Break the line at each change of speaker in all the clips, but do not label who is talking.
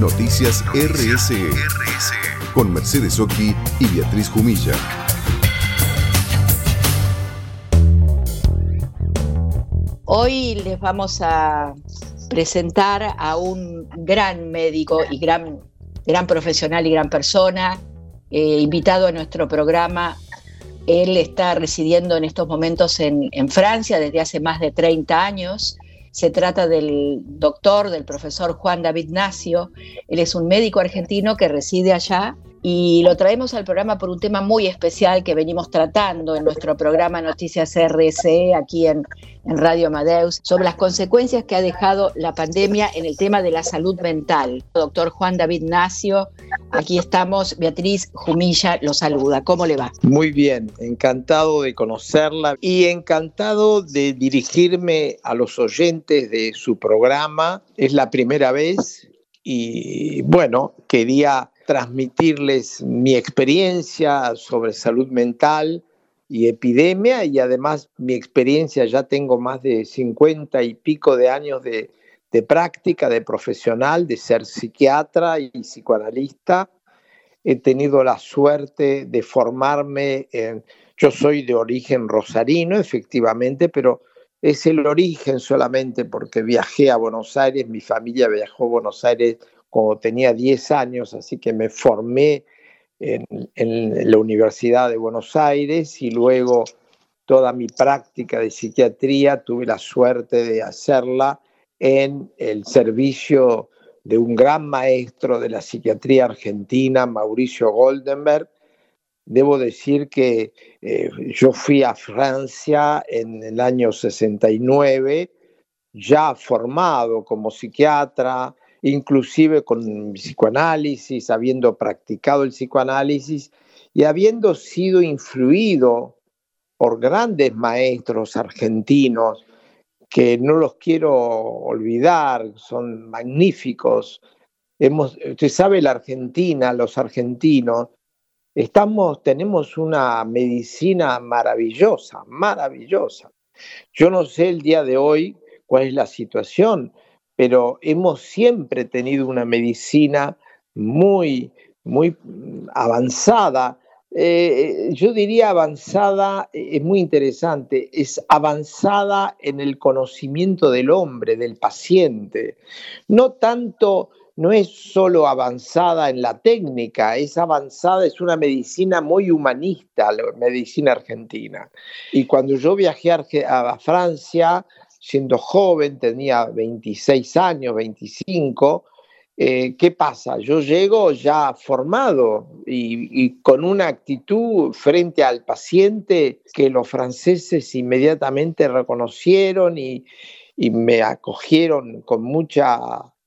Noticias RSE, con Mercedes Oki y Beatriz Jumilla.
Hoy les vamos a presentar a un gran médico y gran, gran profesional y gran persona, eh, invitado a nuestro programa. Él está residiendo en estos momentos en, en Francia desde hace más de 30 años se trata del doctor, del profesor Juan David Nacio. Él es un médico argentino que reside allá y lo traemos al programa por un tema muy especial que venimos tratando en nuestro programa Noticias RSE aquí en, Radio Amadeus sobre las consecuencias que ha dejado la pandemia en el tema de la salud mental. Doctor Juan David Nacio, aquí estamos. Beatriz Jumilla lo saluda. ¿Cómo le va?
Muy bien, encantado de conocerla y encantado de dirigirme a los oyentes de su programa. Es la primera vez y bueno, quería transmitirles mi experiencia sobre salud mental y epidemia y además mi experiencia, ya tengo más de 50 y pico de años de, práctica, de profesional, de ser psiquiatra y psicoanalista. He tenido la suerte de formarme en, yo soy de origen rosarino, efectivamente, pero es el origen solamente porque viajé a Buenos Aires, mi familia viajó a Buenos Aires cuando tenía 10 años, así que me formé en, la Universidad de Buenos Aires y luego toda mi práctica de psiquiatría tuve la suerte de hacerla en el servicio de un gran maestro de la psiquiatría argentina, Mauricio Goldenberg. Debo decir que eh, yo fui a Francia en el año 69, ya formado como psiquiatra, inclusive con psicoanálisis, habiendo practicado el psicoanálisis y habiendo sido influido por grandes maestros argentinos que no los quiero olvidar, son magníficos. Hemos, usted sabe, la Argentina, los argentinos, estamos, tenemos una medicina maravillosa, maravillosa. Yo no sé el día de hoy cuál es la situación, pero hemos siempre tenido una medicina muy, muy avanzada. Eh, yo diría avanzada, eh, es muy interesante, es avanzada en el conocimiento del hombre, del paciente. No tanto, no es solo avanzada en la técnica, es avanzada, es una medicina muy humanista, la medicina argentina. Y cuando yo viajé a Francia, siendo joven, tenía 26 años, 25. Eh, ¿Qué pasa? Yo llego ya formado y, con una actitud frente al paciente que los franceses inmediatamente reconocieron y, y me acogieron con mucha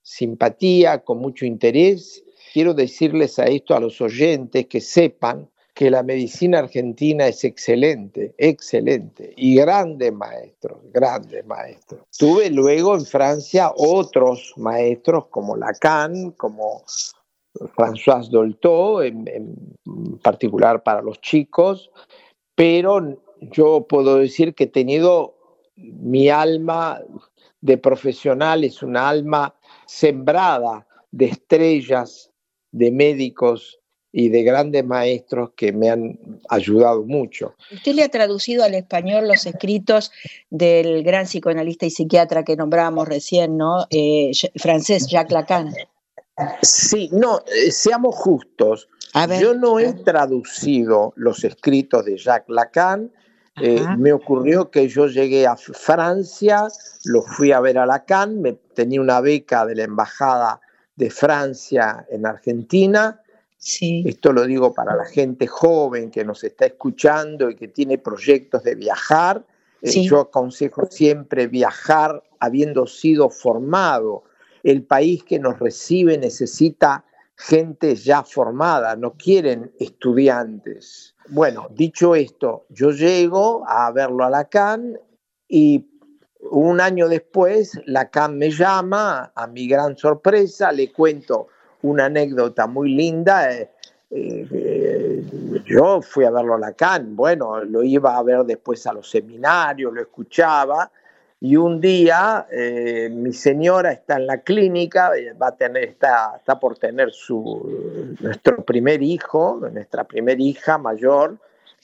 simpatía, con mucho interés. Quiero decirles a esto a los oyentes que sepan que la medicina argentina es excelente, excelente, y grandes maestros, grandes maestros. Tuve luego en Francia otros maestros como Lacan, como François Dolto, en, particular para los chicos, pero yo puedo decir que he tenido mi alma de profesional, es una alma sembrada de estrellas, de médicos, y de grandes maestros que me han ayudado mucho.
Usted le ha traducido al español los escritos del gran psicoanalista y psiquiatra que nombrábamos recién, ¿no? Eh, francés Jacques Lacan.
Sí, no, eh, seamos justos. Yo no he traducido los escritos de Jacques Lacan. Eh, me ocurrió que yo llegué a Francia, lo fui a ver a Lacan, me, tenía una beca de la Embajada de Francia en Argentina esto lo digo para la gente joven que nos está escuchando y que tiene proyectos de viajar. Eh, yo aconsejo siempre viajar habiendo sido formado. El país que nos recibe necesita gente ya formada, no quieren estudiantes. Bueno, dicho esto, yo llego a verlo a Lacan y un año después Lacan me llama, a mi gran sorpresa, le cuento una anécdota muy linda. Eh, eh, yo fui a verlo a Lacan, bueno, lo iba a ver después a los seminarios, lo escuchaba, y un día eh, mi señora está en la clínica, va a tener, está, está por tener su, nuestro primer hijo, nuestra primera hija mayor,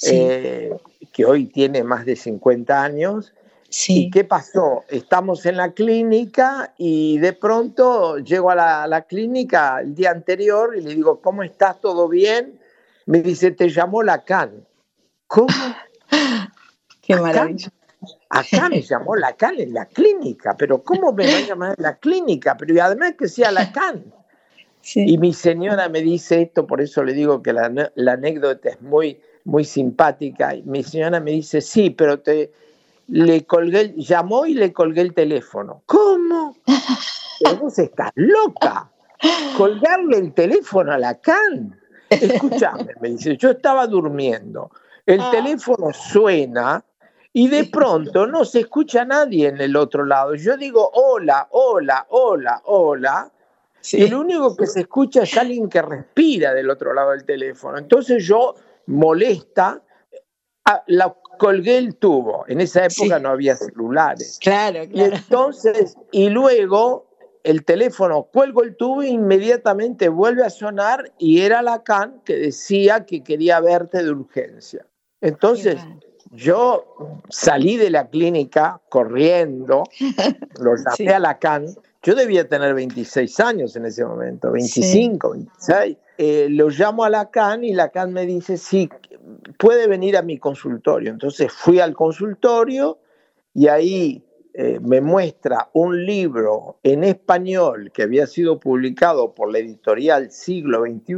eh, que hoy tiene más de 50 años.
Sí.
¿Y qué pasó? Estamos en la clínica y de pronto llego a la, clínica el día anterior y le digo, ¿cómo estás? ¿Todo bien? Me dice, te llamó Lacan. ¿Cómo?
Qué maravilla.
Acá me llamó Lacan en la clínica, pero ¿cómo me va a llamar en la clínica? Pero y además que sea Lacan.
Sí.
Y mi señora me dice esto, por eso le digo que la, la anécdota es muy, muy simpática. Y mi señora me dice, sí, pero te le colgué, llamó y le colgué el teléfono. ¿Cómo? Pero vos estás loca. Colgarle el teléfono a Lacan. Escúchame, me dice, yo estaba durmiendo. El
Ah.
teléfono suena y de pronto no se escucha a nadie en el otro lado. Yo digo, hola, hola, hola, hola. Y el único que se escucha es alguien que respira del otro lado del teléfono. Entonces yo, molesta, la, colgué el tubo. En esa época
Sí.
no había celulares.
Claro,
Y
claro.
entonces, y luego el teléfono, cuelgo el tubo e inmediatamente vuelve a sonar y era Lacan que decía que quería verte de urgencia. Entonces, yo salí de la clínica corriendo, lo llamé
Sí.
a Lacan. Yo debía tener 26 años en ese momento, 25, 26. Eh, lo llamo a Lacan y Lacan me dice, sí, puede venir a mi consultorio. Entonces fui al consultorio y ahí eh, me muestra un libro en español que había sido publicado por la editorial Siglo XXI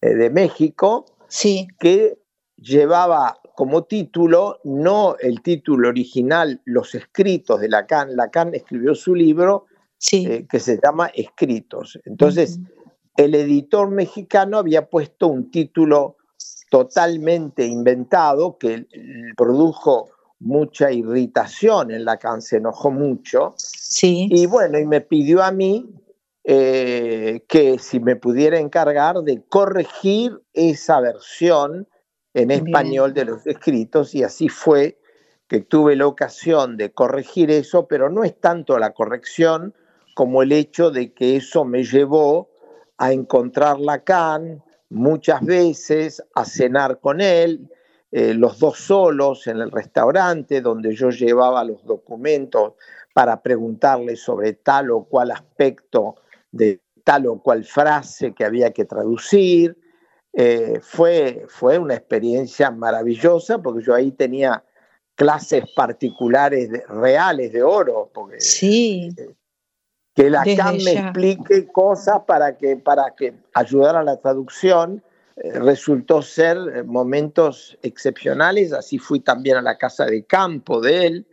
eh, de México,
Sí,
que llevaba como título, no el título original, Los escritos de Lacan. Lacan escribió su libro
sí.
eh, que se llama Escritos. Entonces, el editor mexicano había puesto un título totalmente inventado que produjo mucha irritación en Lacan, se enojó mucho.
Sí.
Y bueno, y me pidió a mí eh, que si me pudiera encargar de corregir esa versión en
Bien.
español de los escritos y así fue que tuve la ocasión de corregir eso, pero no es tanto la corrección como el hecho de que eso me llevó a encontrar Lacan muchas veces, a cenar con él, eh, los dos solos en el restaurante donde yo llevaba los documentos para preguntarle sobre tal o cual aspecto de tal o cual frase que había que traducir. Eh, fue, fue una experiencia maravillosa porque yo ahí tenía clases particulares de- reales de oro, porque
Sí.
Que Lacan me explique cosas para que, para que ayudar a la traducción eh, resultó ser eh, momentos excepcionales. Así fui también a la casa de campo de él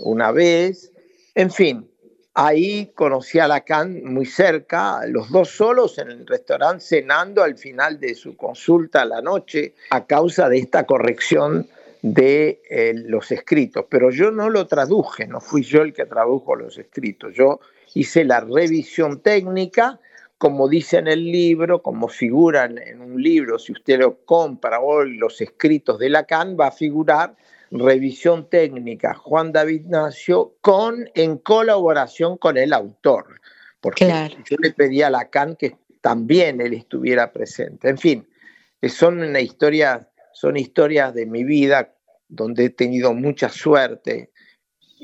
una vez. En fin, ahí conocí a Lacan muy cerca, los dos solos en el restaurante cenando al final de su consulta a la noche a causa de esta corrección de eh, los escritos. Pero yo no lo traduje, no fui yo el que tradujo los escritos. Yo hice la revisión técnica, como dice en el libro, como figura en, un libro, si usted lo compra hoy, los escritos de Lacan, va a figurar revisión técnica Juan David Nacio con, en colaboración con el autor. Porque
Claro.
yo le pedí a Lacan que también él estuviera presente. En fin, eh, son una historia, son historias de mi vida donde he tenido mucha suerte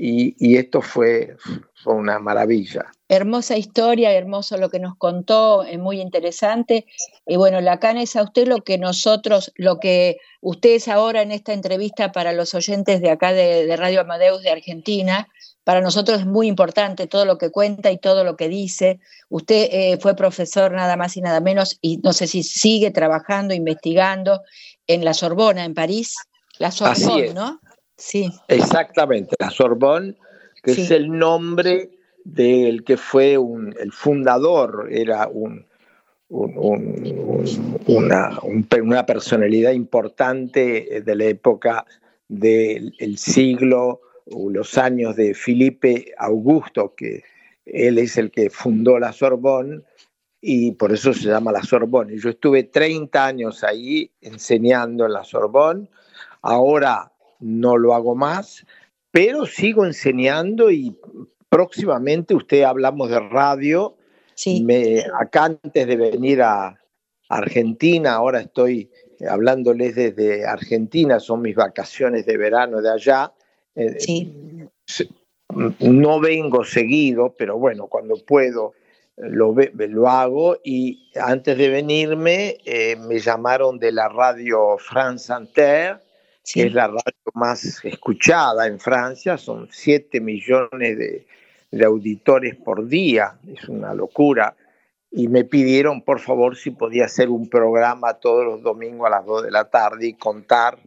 y, y esto fue, fue una maravilla.
Hermosa historia, hermoso lo que nos contó, es muy interesante. Y bueno, Lacan es a usted lo que nosotros, lo que usted es ahora en esta entrevista para los oyentes de acá de, de Radio Amadeus de Argentina. Para nosotros es muy importante todo lo que cuenta y todo lo que dice. Usted eh, fue profesor nada más y nada menos, y no sé si sigue trabajando, investigando en la Sorbona, en París. La
es.
¿no? Sí,
Exactamente, la Sorbonne, que
Sí.
es el nombre del que fue un- el fundador, era un, un- un- un- una, un- una personalidad importante eh, de la época del el siglo o los años de Felipe Augusto, que él es el que fundó la Sorbonne y por eso se llama la Sorbonne. Yo estuve 30 años ahí enseñando en la Sorbonne, ahora no lo hago más, pero sigo enseñando y próximamente usted hablamos de radio.
Sí.
Me, acá antes de venir a Argentina, ahora estoy hablándoles desde Argentina, son mis vacaciones de verano de allá.
Eh, sí.
No vengo seguido, pero bueno, cuando puedo lo, lo hago y antes de venirme eh, me llamaron de la radio France Inter, que es la radio más escuchada en Francia, son 7 millones de, de auditores por día, es una locura y me pidieron por favor si podía hacer un programa todos los domingos a las 2 de la tarde y contar,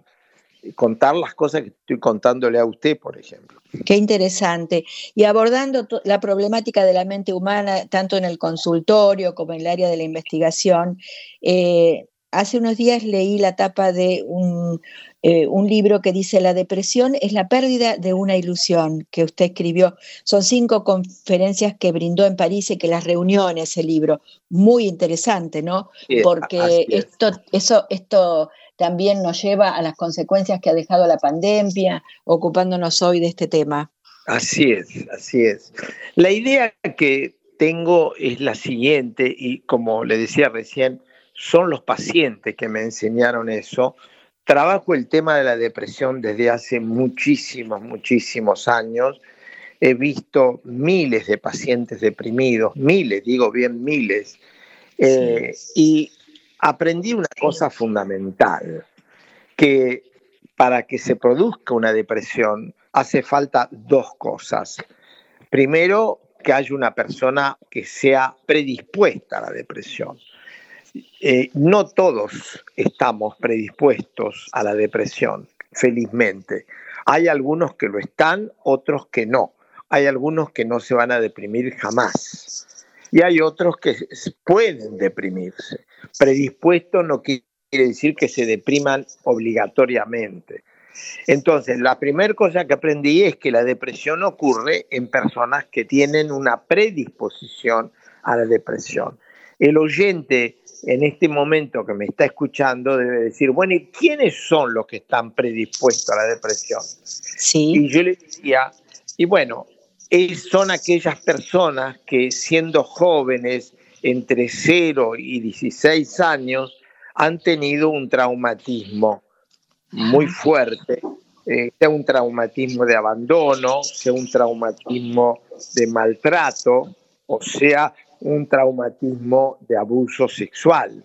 contar las cosas que estoy contándole a usted, por ejemplo.
Qué interesante. Y abordando la problemática de la mente humana, tanto en el consultorio como en el área de la investigación, eh, hace unos días leí la tapa de un, eh, un libro que dice La depresión es la pérdida de una ilusión que usted escribió. Son cinco conferencias que brindó en París y que las reunió en ese libro. Muy interesante, ¿no? Porque esto, eso, esto también nos lleva a las consecuencias que ha dejado la pandemia, ocupándonos hoy de este tema.
Así es, así es. La idea que tengo es la siguiente, y como le decía recién, son los pacientes que me enseñaron eso Trabajo el tema de la depresión desde hace muchísimos, muchísimos años. He visto miles de pacientes deprimidos, miles, digo bien miles, eh, y aprendí una cosa fundamental, que para que se produzca una depresión hace falta dos cosas. Primero, que haya una persona que sea predispuesta a la depresión. Eh, no todos estamos predispuestos a la depresión, felizmente. Hay algunos que lo están, otros que no. Hay algunos que no se van a deprimir jamás. Y hay otros que pueden deprimirse. Predispuesto no quiere decir que se depriman obligatoriamente. Entonces, la primera cosa que aprendí es que la depresión ocurre en personas que tienen una predisposición a la depresión. El oyente en este momento que me está escuchando debe decir, bueno, ¿y quiénes son los que están predispuestos a la depresión?
Sí.
Y yo le decía, y bueno, son aquellas personas que siendo jóvenes, entre 0 y 16 años, han tenido un traumatismo muy fuerte, eh, sea un traumatismo de abandono, sea un traumatismo de maltrato, o sea un traumatismo de abuso sexual.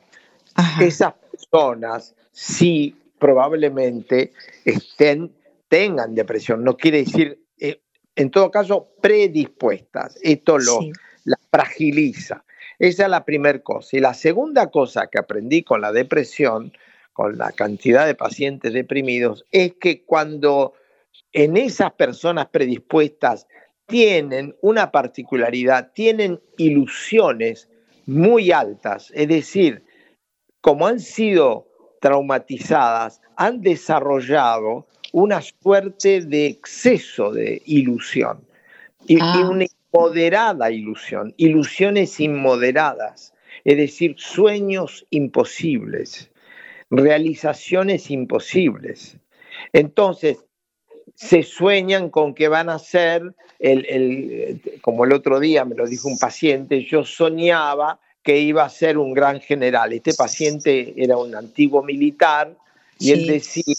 Esas personas sí probablemente estén, tengan depresión, no quiere decir, eh, en todo caso, predispuestas. Esto lo la fragiliza. Esa es la primera cosa. Y la segunda cosa que aprendí con la depresión, con la cantidad de pacientes deprimidos, es que cuando en esas personas predispuestas tienen una particularidad, tienen ilusiones muy altas, es decir, como han sido traumatizadas, han desarrollado una suerte de exceso de ilusión y, ah. una inmoderada ilusión, ilusiones inmoderadas, es decir, sueños imposibles, realizaciones imposibles. Entonces, se sueñan con que van a ser, el, como el otro día me lo dijo un paciente, yo soñaba que iba a ser un gran general. Este paciente era un antiguo militar y él decía,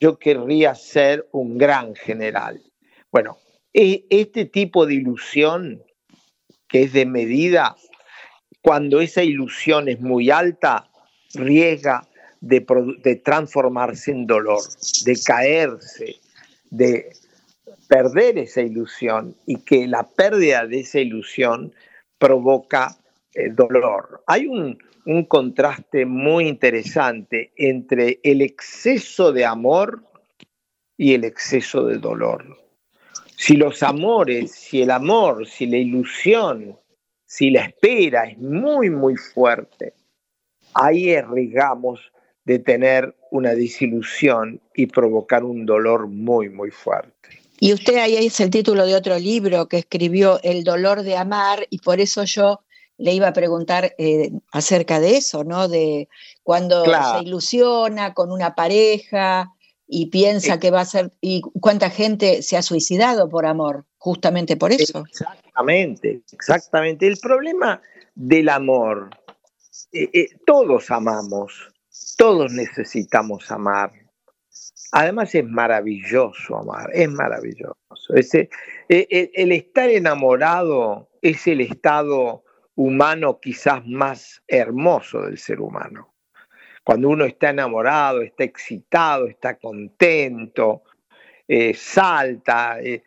yo querría ser un gran general. Bueno, e, este tipo de ilusión, que es de medida, cuando esa ilusión es muy alta, riesga de, de transformarse en dolor, de caerse, de perder esa ilusión y que la pérdida de esa ilusión provoca eh, dolor. Hay un, un contraste muy interesante entre el exceso de amor y el exceso de dolor. Si los amores, si el amor, si la ilusión, si la espera es muy, muy fuerte, ahí arriesgamos de tener una desilusión y provocar un dolor muy, muy fuerte.
Y usted ahí es el título de otro libro que escribió, El dolor de amar, y por eso yo le iba a preguntar eh, acerca de eso, ¿no? De cuando se ilusiona con una pareja, y piensa que va a ser, y cuánta gente se ha suicidado por amor, justamente por eso.
Exactamente, exactamente. El problema del amor, eh, eh, todos amamos, todos necesitamos amar. Además es maravilloso amar, es maravilloso. Ese, eh, el estar enamorado es el estado humano quizás más hermoso del ser humano cuando uno está enamorado, está excitado, está contento, eh, salta. Eh,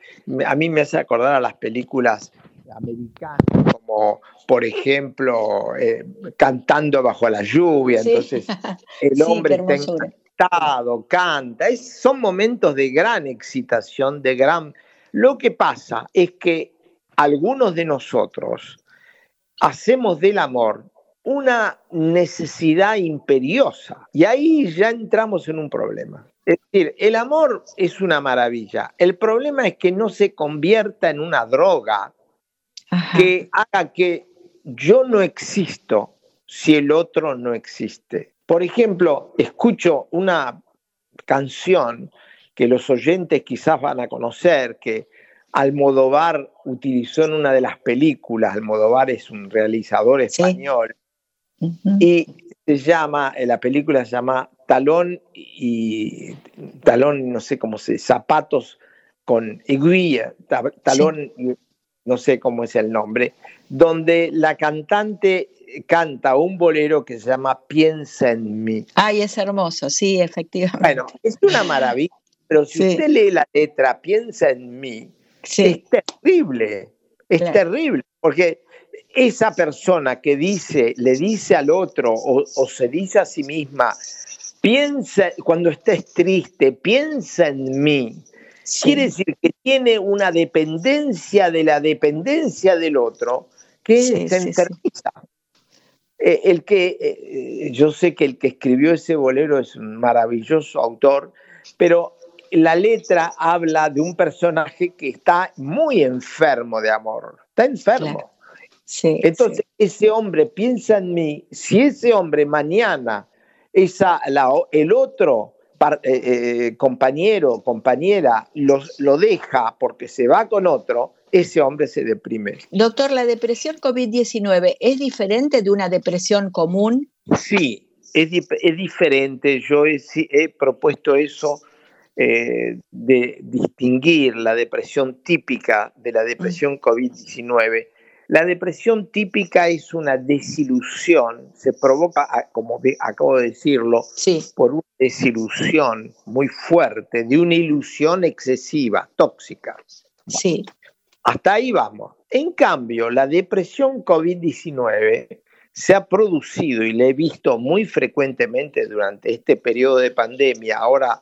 a mí me hace acordar a las películas americanas, como por ejemplo eh, Cantando bajo la lluvia. Entonces el hombre está encantado, canta. son momentos de gran excitación, de gran... Lo que pasa es que algunos de nosotros hacemos del amor una necesidad imperiosa. Y ahí ya entramos en un problema. Es decir, el amor es una maravilla. El problema es que no se convierta en una droga que haga que yo no existo si el otro no existe. Por ejemplo, escucho una canción que los oyentes quizás van a conocer, que Almodóvar utilizó en una de las películas. Almodóvar es un realizador español. Y se llama, la película se llama Talón y Talón, no sé cómo se, zapatos con aiguilla, talón, no sé cómo es el nombre, donde la cantante canta un bolero que se llama Piensa en mí.
Ay, es hermoso, sí, efectivamente.
Bueno, es una maravilla, pero si usted lee la letra Piensa en mí, es terrible, es terrible, porque esa persona que dice, le dice al otro o, se dice a sí misma, piensa, cuando estés triste, piensa en mí. Quiere decir que tiene una dependencia de la dependencia del otro que se eh, el que, eh, yo sé que el que escribió ese bolero es un maravilloso autor, pero la letra habla de un personaje que está muy enfermo de amor, está enfermo. Entonces, ese hombre piensa en mí, si ese hombre mañana, esa, el otro eh, eh, compañero, compañera, lo deja porque se va con otro, ese hombre se deprime.
Doctor, ¿la depresión COVID-19 es diferente de una depresión común?
Sí, es, diferente. Yo he, propuesto eso eh, de distinguir la depresión típica de la depresión mm. COVID-19 la depresión típica es una desilusión, se provoca, como acabo de decirlo, por una desilusión muy fuerte, de una ilusión excesiva, tóxica.
Sí.
Hasta ahí vamos. En cambio, la depresión COVID-19 se ha producido y la he visto muy frecuentemente durante este periodo de pandemia. Ahora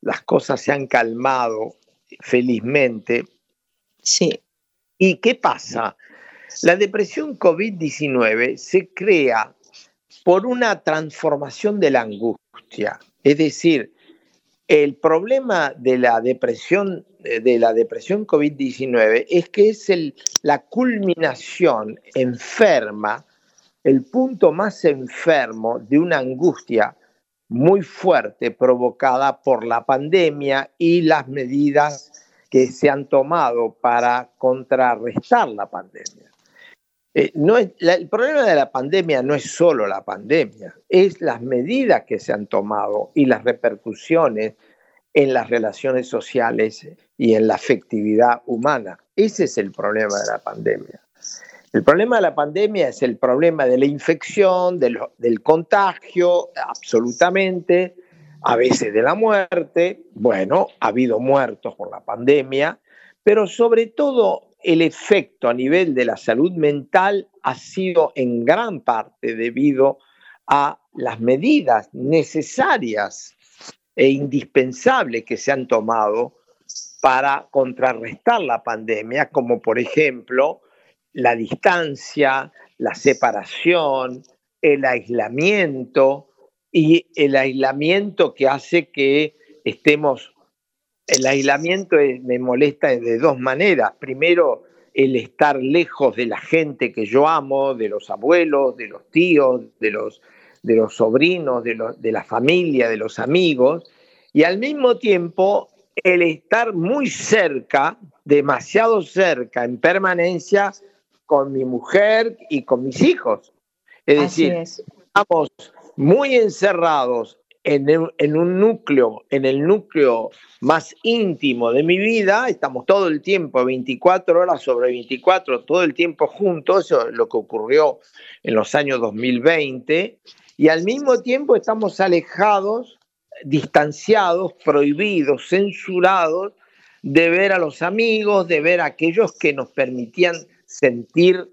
las cosas se han calmado felizmente.
Sí.
¿Y qué pasa? La depresión COVID-19 se crea por una transformación de la angustia. Es decir, el problema de la depresión, de la depresión COVID-19 es que es la culminación enferma, el punto más enfermo de una angustia muy fuerte provocada por la pandemia y las medidas que se han tomado para contrarrestar la pandemia. Eh, no es, el problema de la pandemia no es solo la pandemia, es las medidas que se han tomado y las repercusiones en las relaciones sociales y en la afectividad humana. Ese es el problema de la pandemia. El problema de la pandemia es el problema de la infección, del, del contagio, absolutamente, a veces de la muerte. Bueno, ha habido muertos por la pandemia, pero sobre todo el efecto a nivel de la salud mental ha sido en gran parte debido a las medidas necesarias e indispensables que se han tomado para contrarrestar la pandemia, como por ejemplo la distancia, la separación, el aislamiento y el aislamiento que hace que estemos el aislamiento me molesta de dos maneras. Primero, el estar lejos de la gente que yo amo, de los abuelos, de los tíos, de los, de los sobrinos, de, de la familia, de los amigos. Y al mismo tiempo, el estar muy cerca, demasiado cerca, en permanencia con mi mujer y con mis hijos. Es decir, estamos muy encerrados en, en, un núcleo, en el núcleo más íntimo de mi vida, estamos todo el tiempo, 24 horas sobre 24, todo el tiempo juntos, eso es lo que ocurrió en los años 2020, y al mismo tiempo estamos alejados, distanciados, prohibidos, censurados de ver a los amigos, de ver a aquellos que nos permitían sentir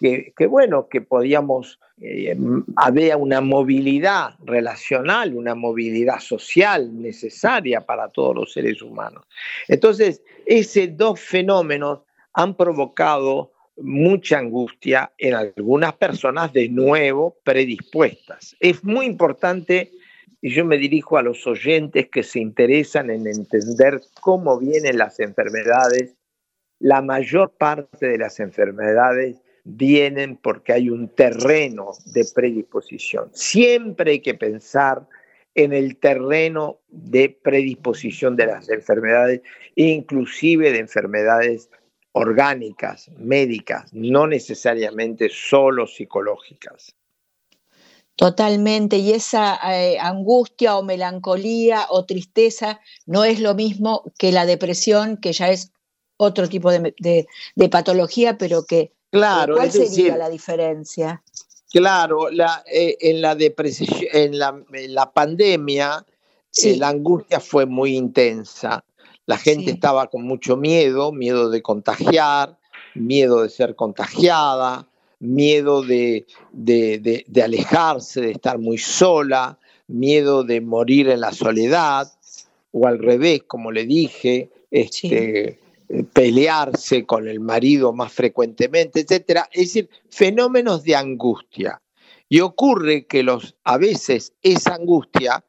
que, bueno, que podíamos, eh, había una movilidad relacional, una movilidad social necesaria para todos los seres humanos. Entonces, esos dos fenómenos han provocado mucha angustia en algunas personas de nuevo predispuestas. Es muy importante, y yo me dirijo a los oyentes que se interesan en entender cómo vienen las enfermedades, la mayor parte de las enfermedades vienen porque hay un terreno de predisposición. Siempre hay que pensar en el terreno de predisposición de las enfermedades, inclusive de enfermedades orgánicas, médicas, no necesariamente solo psicológicas.
Totalmente, y esa eh, angustia o melancolía o tristeza no es lo mismo que la depresión, que ya es otro tipo de, patología, pero que...
Claro,
¿Cuál sería la diferencia?
Claro, la, eh, en, la en, la, pandemia eh, la angustia fue muy intensa. La gente estaba con mucho miedo, miedo de contagiar, miedo de ser contagiada, miedo de, de, de, alejarse, de estar muy sola, miedo de morir en la soledad, o al revés, como le dije, este, pelearse con el marido más frecuentemente, etcétera, es decir, fenómenos de angustia. Y ocurre que los, a veces esa angustia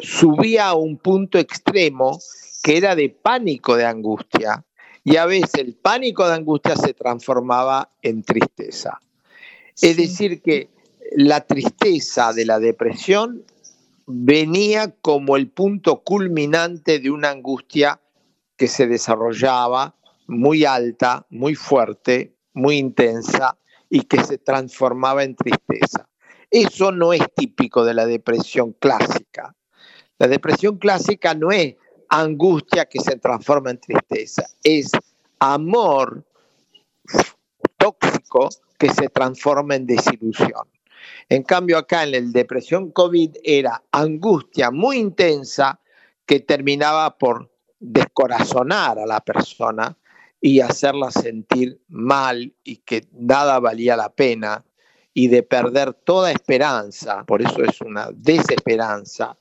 subía a un punto extremo que era de pánico de angustia, y a veces el pánico de angustia se transformaba en tristeza. Es decir, que la tristeza de la depresión venía como el punto culminante de una angustia que se desarrollaba muy alta, muy fuerte, muy intensa y que se transformaba en tristeza. Eso no es típico de la depresión clásica. La depresión clásica no es angustia que se transforma en tristeza, es amor tóxico que se transforma en desilusión. En cambio, acá en la depresión COVID era angustia muy intensa que terminaba por descorazonar a la persona y hacerla sentir mal y que nada valía la pena y de perder toda esperanza, por eso es una desesperanza,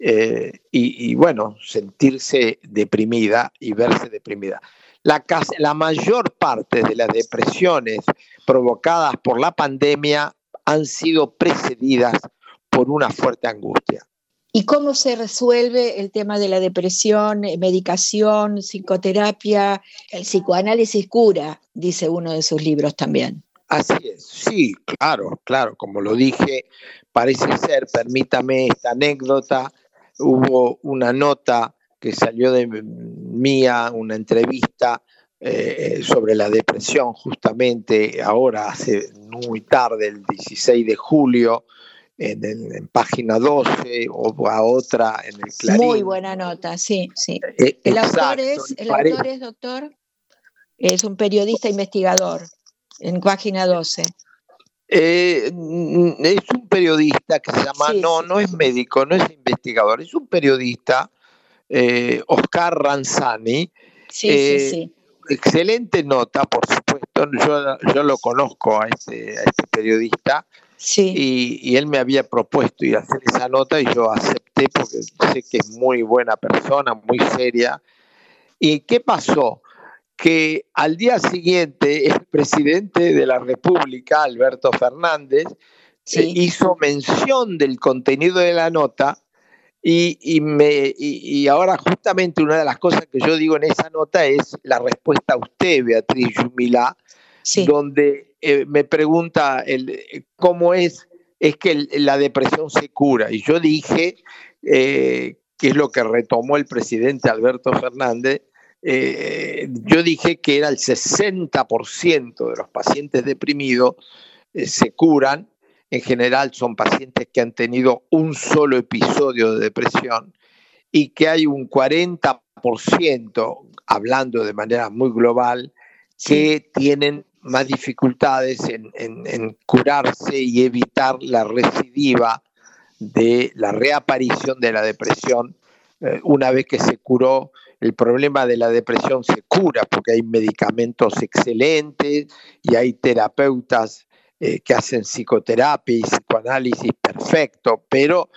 eh, y, bueno, sentirse deprimida y verse deprimida. La, la mayor parte de las depresiones provocadas por la pandemia han sido precedidas por una fuerte angustia.
¿Y cómo se resuelve el tema de la depresión, eh, medicación, psicoterapia? El psicoanálisis cura, dice uno de sus libros también.
Así es, sí, claro, claro, como lo dije, parece ser, permítame esta anécdota, hubo una nota que salió de mía, una entrevista eh, sobre la depresión justamente ahora, hace muy tarde, el 16 de julio, en, página 12 o a otra en el Clarín.
Muy buena nota, sí, sí. Eh, el, autor, es, el autor es, doctor, es un periodista investigador en página 12.
Eh, es un periodista que se llama, no, no es médico, no es investigador, es un periodista, eh, Oscar Ranzani.
Sí, sí, sí.
Excelente nota, por supuesto, yo, yo lo conozco a este, a este periodista y, él me había propuesto ir a hacer esa nota y yo acepté porque sé que es muy buena persona, muy seria. ¿Y qué pasó? Que al día siguiente el presidente de la República, Alberto Fernández, hizo mención del contenido de la nota y, me, y, ahora justamente una de las cosas que yo digo en esa nota es la respuesta a usted, Beatriz Donde eh, me pregunta el, cómo es, es que la depresión se cura. Y yo dije eh, que es lo que retomó el presidente Alberto Fernández, eh, yo dije que era el 60% de los pacientes deprimidos eh, se curan. En general son pacientes que han tenido un solo episodio de depresión y que hay un 40%, hablando de manera muy global, que tienen más dificultades en, curarse y evitar la recidiva de la reaparición de la depresión eh, una vez que se curó el problema de la depresión se cura porque hay medicamentos excelentes y hay terapeutas eh, que hacen psicoterapia y psicoanálisis perfecto, pero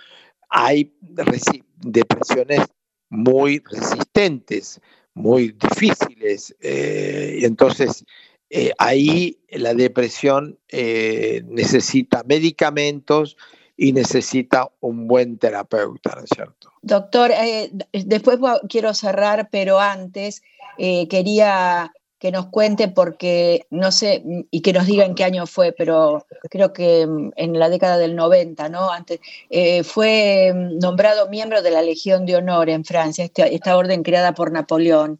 hay depresiones muy resistentes, muy difíciles. Eh, entonces, eh, ahí la depresión necesita medicamentos y necesita un buen terapeuta, ¿no es cierto?
Doctor, después quiero cerrar, pero antes quería que nos cuente porque no sé, y que nos diga en qué año fue, pero creo que mm, en la década del 90, ¿no? Antes, eh, fue mm, nombrado miembro de la Legión de Honor en Francia, este, esta, orden creada por Napoleón.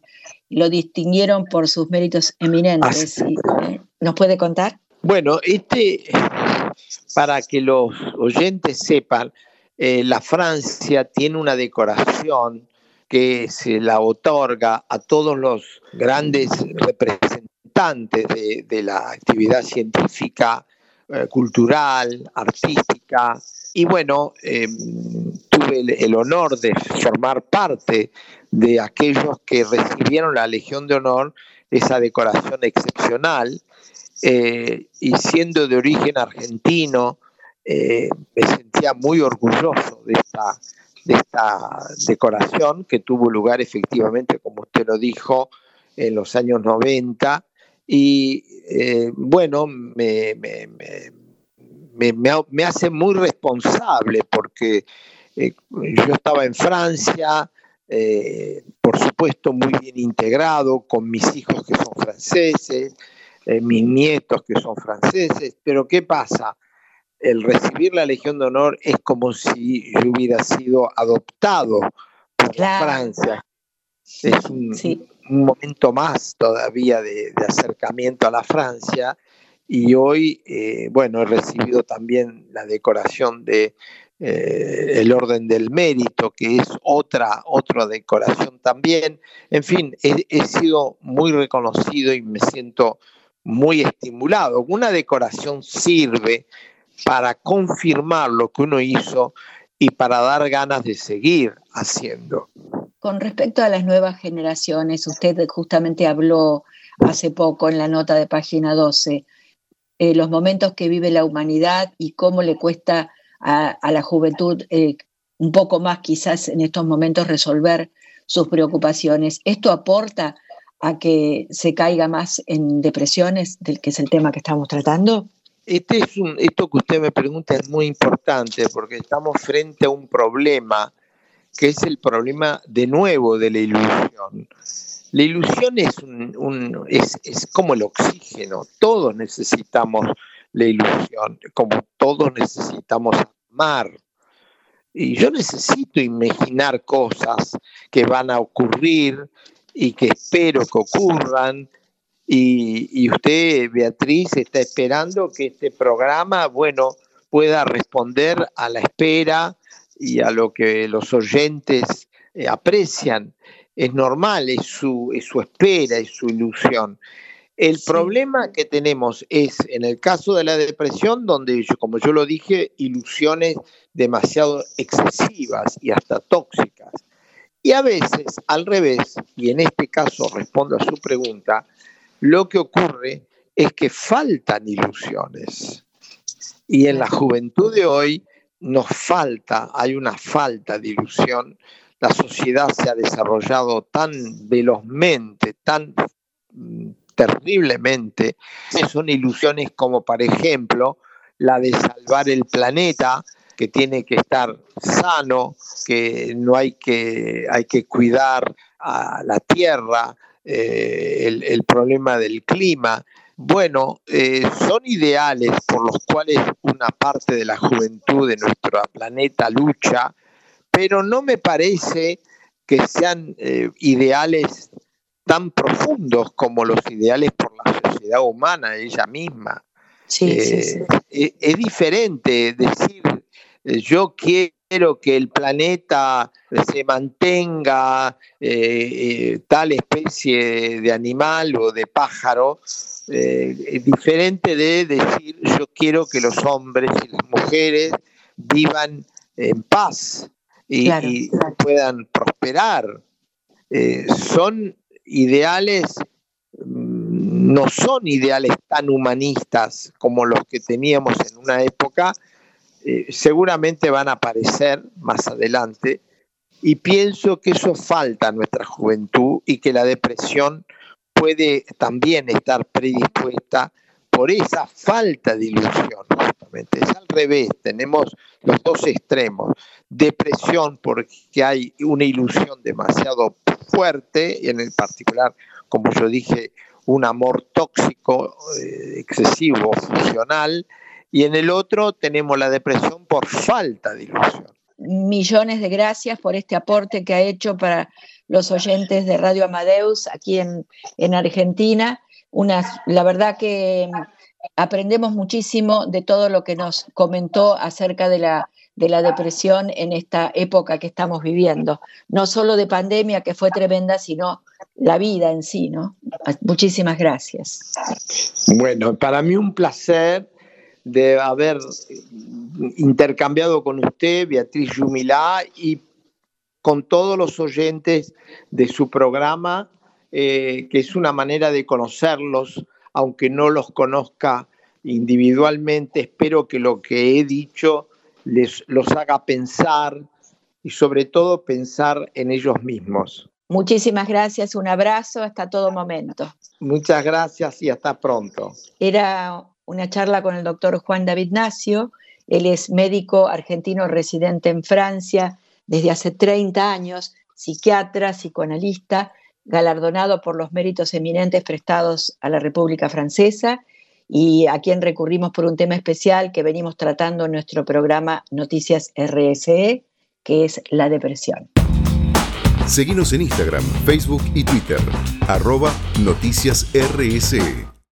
Lo distinguieron por sus méritos eminentes. Eh, ¿Nos puede contar?
Bueno, este, para que los oyentes sepan, eh, la Francia tiene una decoración que se la otorga a todos los grandes representantes de, la actividad científica, eh, cultural, artística. Y bueno, em, tuve el, honor de formar parte de aquellos que recibieron la Legión de Honor, esa decoración excepcional, eh, y siendo de origen argentino, eh, me sentía muy orgulloso de esta de esta decoración que tuvo lugar efectivamente, como usted lo dijo, en los años 90. Y eh, bueno, me, me, hace muy responsable porque eh, yo estaba en Francia, eh, por supuesto muy bien integrado con mis hijos que son franceses, mis nietos que son franceses, pero ¿qué pasa? El recibir la Legión de Honor es como si yo hubiera sido adoptado por Francia. Es un, momento más todavía de, acercamiento a la Francia y hoy, eh, bueno, he recibido también la decoración de eh, el Orden del Mérito, que es otra, otra decoración también. En fin, he sido muy reconocido y me siento muy estimulado. Una decoración sirve para confirmar lo que uno hizo y para dar ganas de seguir haciendo.
Con respecto a las nuevas generaciones, usted justamente habló hace poco en la nota de página 12, eh, los momentos que vive la humanidad y cómo le cuesta a, la juventud eh, un poco más quizás en estos momentos resolver sus preocupaciones. ¿Esto aporta a que se caiga más en depresiones, del que es el tema que estamos tratando?
Este es un, esto que usted me pregunta es muy importante porque estamos frente a un problema que es el problema de nuevo de la ilusión. La ilusión es, un, es, es, como el oxígeno, todos necesitamos la ilusión, como todos necesitamos amar. Y yo necesito imaginar cosas que van a ocurrir y que espero que ocurran y, usted, Beatriz, está esperando que este programa, bueno, pueda responder a la espera y a lo que los oyentes eh, aprecian. Es normal, es su, es su espera, es su ilusión. El problema que tenemos es, en el caso de la depresión, donde, como yo lo dije, ilusiones demasiado excesivas y hasta tóxicas. Y a veces, al revés, y en este caso respondo a su pregunta, lo que ocurre es que faltan ilusiones. Y en la juventud de hoy nos falta, hay una falta de ilusión. La sociedad se ha desarrollado tan velozmente, tan mm, terriblemente, que son ilusiones como, por ejemplo, la de salvar el planeta, que tiene que estar sano, que no hay que, hay que cuidar a la tierra, eh, el, problema del clima. Bueno, eh, son ideales por los cuales una parte de la juventud de nuestro planeta lucha, pero no me parece que sean eh, ideales tan profundos como los ideales por la sociedad humana, ella misma.
Sí, sí, sí.
Es, es diferente decir, yo quiero quiero que el planeta se mantenga eh, eh, tal especie de animal o de pájaro, eh, diferente de decir yo quiero que los hombres y las mujeres vivan en paz y, y puedan prosperar. son ideales mm, no son ideales tan humanistas como los que teníamos en una época, eh, seguramente van a aparecer más adelante y pienso que eso falta a nuestra juventud y que la depresión puede también estar predispuesta por esa falta de ilusión, justamente. Es al revés, tenemos los dos extremos. Depresión porque hay una ilusión demasiado fuerte, en el particular, como yo dije, un amor tóxico, eh, excesivo, funcional, y en el otro tenemos la depresión por falta de ilusión.
Millones de gracias por este aporte que ha hecho para los oyentes de Radio Amadeus aquí en, en Argentina. Una, la verdad que aprendemos muchísimo de todo lo que nos comentó acerca de la, de la depresión en esta época que estamos viviendo. No solo de pandemia, que fue tremenda, sino la vida en sí, ¿no? Muchísimas gracias.
Bueno, para mí un placer de haber intercambiado con usted, Beatriz Yumilá, y con todos los oyentes de su programa, eh, que es una manera de conocerlos, aunque no los conozca individualmente. Espero que lo que he dicho les los haga pensar y sobre todo pensar en ellos mismos.
Muchísimas gracias, un abrazo hasta todo momento.
Muchas gracias y hasta pronto.
Era una charla con el doctor Juan David Nacio. Él es médico argentino residente en Francia desde hace 30 años, psiquiatra, psicoanalista, galardonado por los méritos eminentes prestados a la República Francesa y a quien recurrimos por un tema especial que venimos tratando en nuestro programa Noticias RSE, que es la depresión.
Seguimos en Instagram, Facebook y Twitter, arroba Noticias RSE.